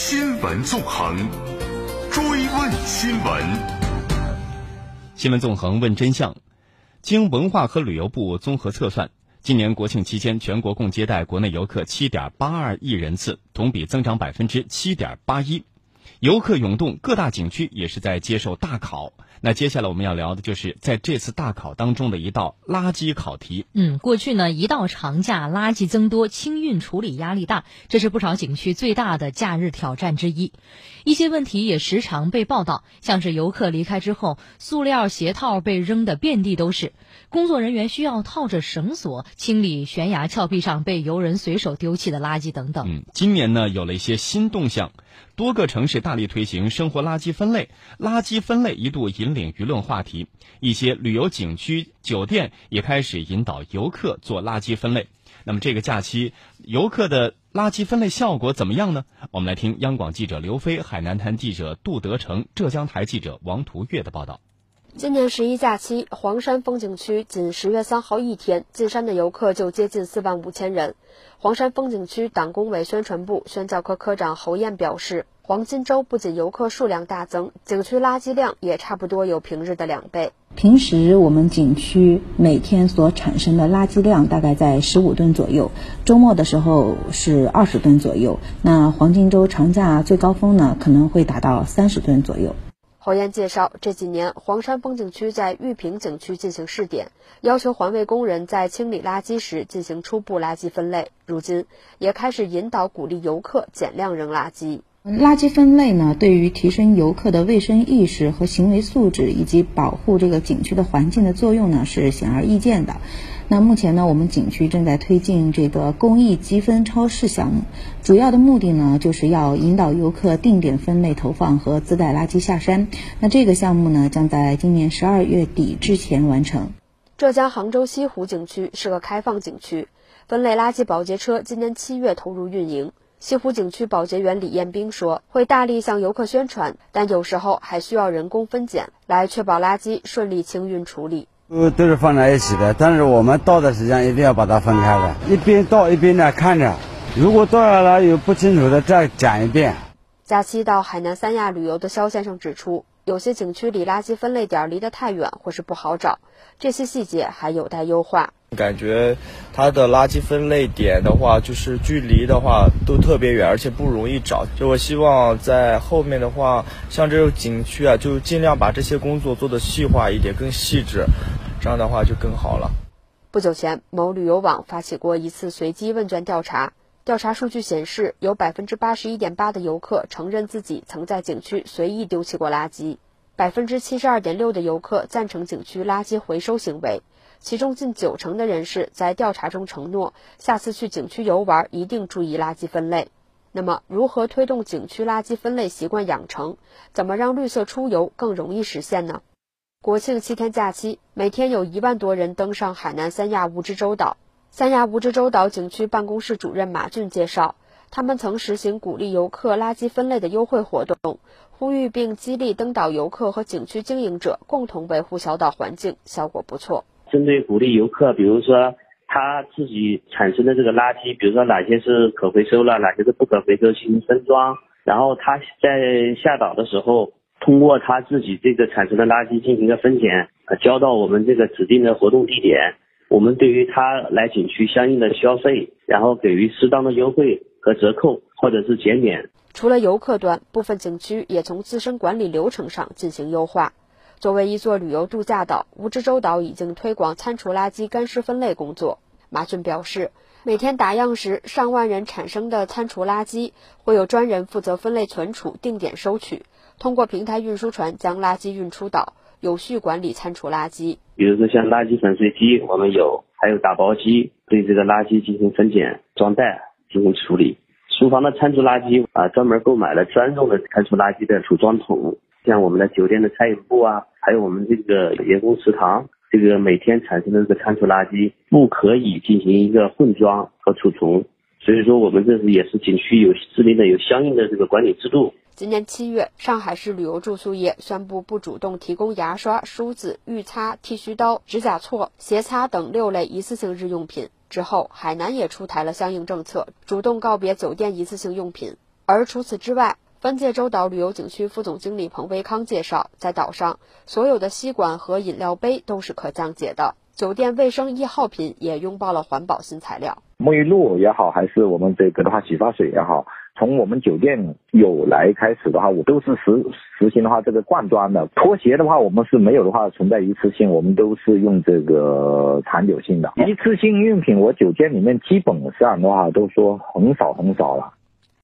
新闻纵横，追问新闻。新闻纵横问真相。经文化和旅游部综合测算，今年国庆期间，全国共接待国内游客七点八二亿人次，同比增长百分之七点八一。游客涌动，各大景区也是在接受大考。那接下来我们要聊的就是在这次大考当中的一道垃圾考题。嗯，过去呢，一到长假，垃圾增多，清运处理压力大，这是不少景区最大的假日挑战之一。一些问题也时常被报道，像是游客离开之后，塑料鞋套被扔得遍地都是，工作人员需要套着绳索清理悬崖峭壁上被游人随手丢弃的垃圾等等。嗯，今年呢，有了一些新动向。多个城市大力推行生活垃圾分类，垃圾分类一度引领舆论话题。一些旅游景区、酒店也开始引导游客做垃圾分类。那么这个假期，游客的垃圾分类效果怎么样呢？我们来听央广记者刘飞、海南台记者杜德成、浙江台记者王图月的报道。今年十一假期，黄山风景区仅十月三号一天进山的游客就接近四万五千人。黄山风景区党工委宣传部宣教科科长侯艳表示，黄金周不仅游客数量大增，景区垃圾量也差不多有平日的两倍。平时我们景区每天所产生的垃圾量大概在十五吨左右，周末的时候是二十吨左右。那黄金周长假最高峰呢，可能会达到三十吨左右。侯岩介绍，这几年黄山风景区在玉屏景区进行试点，要求环卫工人在清理垃圾时进行初步垃圾分类。如今也开始引导鼓励游客减量扔垃圾。垃圾分类呢，对于提升游客的卫生意识和行为素质，以及保护这个景区的环境的作用呢，是显而易见的。那目前呢，我们景区正在推进这个公益积分超市项目，主要的目的呢，就是要引导游客定点分类投放和自带垃圾下山。那这个项目呢，将在今年十二月底之前完成。浙江杭州西湖景区是个开放景区，分类垃圾保洁车今年七月投入运营。西湖景区保洁员李艳兵说：“会大力向游客宣传，但有时候还需要人工分拣，来确保垃圾顺利清运处理。”呃都是放在一起的，但是我们倒的时间一定要把它分开的，一边倒一边的看着，如果倒下来有不清楚的再讲一遍。假期到海南三亚旅游的肖先生指出，有些景区离垃圾分类点离得太远或是不好找，这些细节还有待优化。感觉它的垃圾分类点的话，就是距离的话都特别远，而且不容易找。就我希望在后面的话，像这种景区啊，就尽量把这些工作做得细化一点，更细致。这样的话就更好了。不久前，某旅游网发起过一次随机问卷调查，调查数据显示，有百分之八十一点八的游客承认自己曾在景区随意丢弃过垃圾，百分之七十二点六的游客赞成景区垃圾回收行为，其中近九成的人士在调查中承诺，下次去景区游玩一定注意垃圾分类。那么，如何推动景区垃圾分类习惯养成？怎么让绿色出游更容易实现呢？国庆七天假期，每天有一万多人登上海南三亚蜈支洲岛。三亚蜈支洲岛景区办公室主任马俊介绍，他们曾实行鼓励游客垃圾分类的优惠活动，呼吁并激励登岛游客和景区经营者共同维护小岛环境，效果不错。针对鼓励游客，比如说他自己产生的这个垃圾，比如说哪些是可回收了，哪些是不可回收，进行分装，然后他在下岛的时候。通过他自己这个产生的垃圾进行一个分拣，交到我们这个指定的活动地点。我们对于他来景区相应的消费，然后给予适当的优惠和折扣，或者是减免。除了游客端，部分景区也从自身管理流程上进行优化。作为一座旅游度假岛，蜈支洲岛已经推广餐厨垃圾干湿分类工作。马俊表示，每天打样时，上万人产生的餐厨垃圾会有专人负责分类存储，定点收取。通过平台运输船将垃圾运出岛，有序管理餐厨垃圾。比如说像垃圾粉碎机，我们有，还有打包机，对这个垃圾进行分拣、装袋进行处理。厨房的餐厨垃圾啊，专门购买了专用的餐厨垃圾的储装桶。像我们的酒店的餐饮部啊，还有我们这个员工食堂，这个每天产生的这个餐厨垃圾不可以进行一个混装和储存。所以说，我们这是也是景区有制定的有相应的这个管理制度。今年七月，上海市旅游住宿业宣布不主动提供牙刷、梳子、浴擦、剃须刀、指甲锉、鞋擦等六类一次性日用品之后，海南也出台了相应政策，主动告别酒店一次性用品。而除此之外，分界洲岛旅游景区副总经理彭维康介绍，在岛上所有的吸管和饮料杯都是可降解的，酒店卫生易耗品也拥抱了环保新材料。沐浴露也好，还是我们这个的话洗发水也好，从我们酒店有来开始的话，我都是实实行的话这个罐装的。拖鞋的话，我们是没有的话存在一次性，我们都是用这个长久性的。一次性用品，我酒店里面基本上的话都说很少很少了。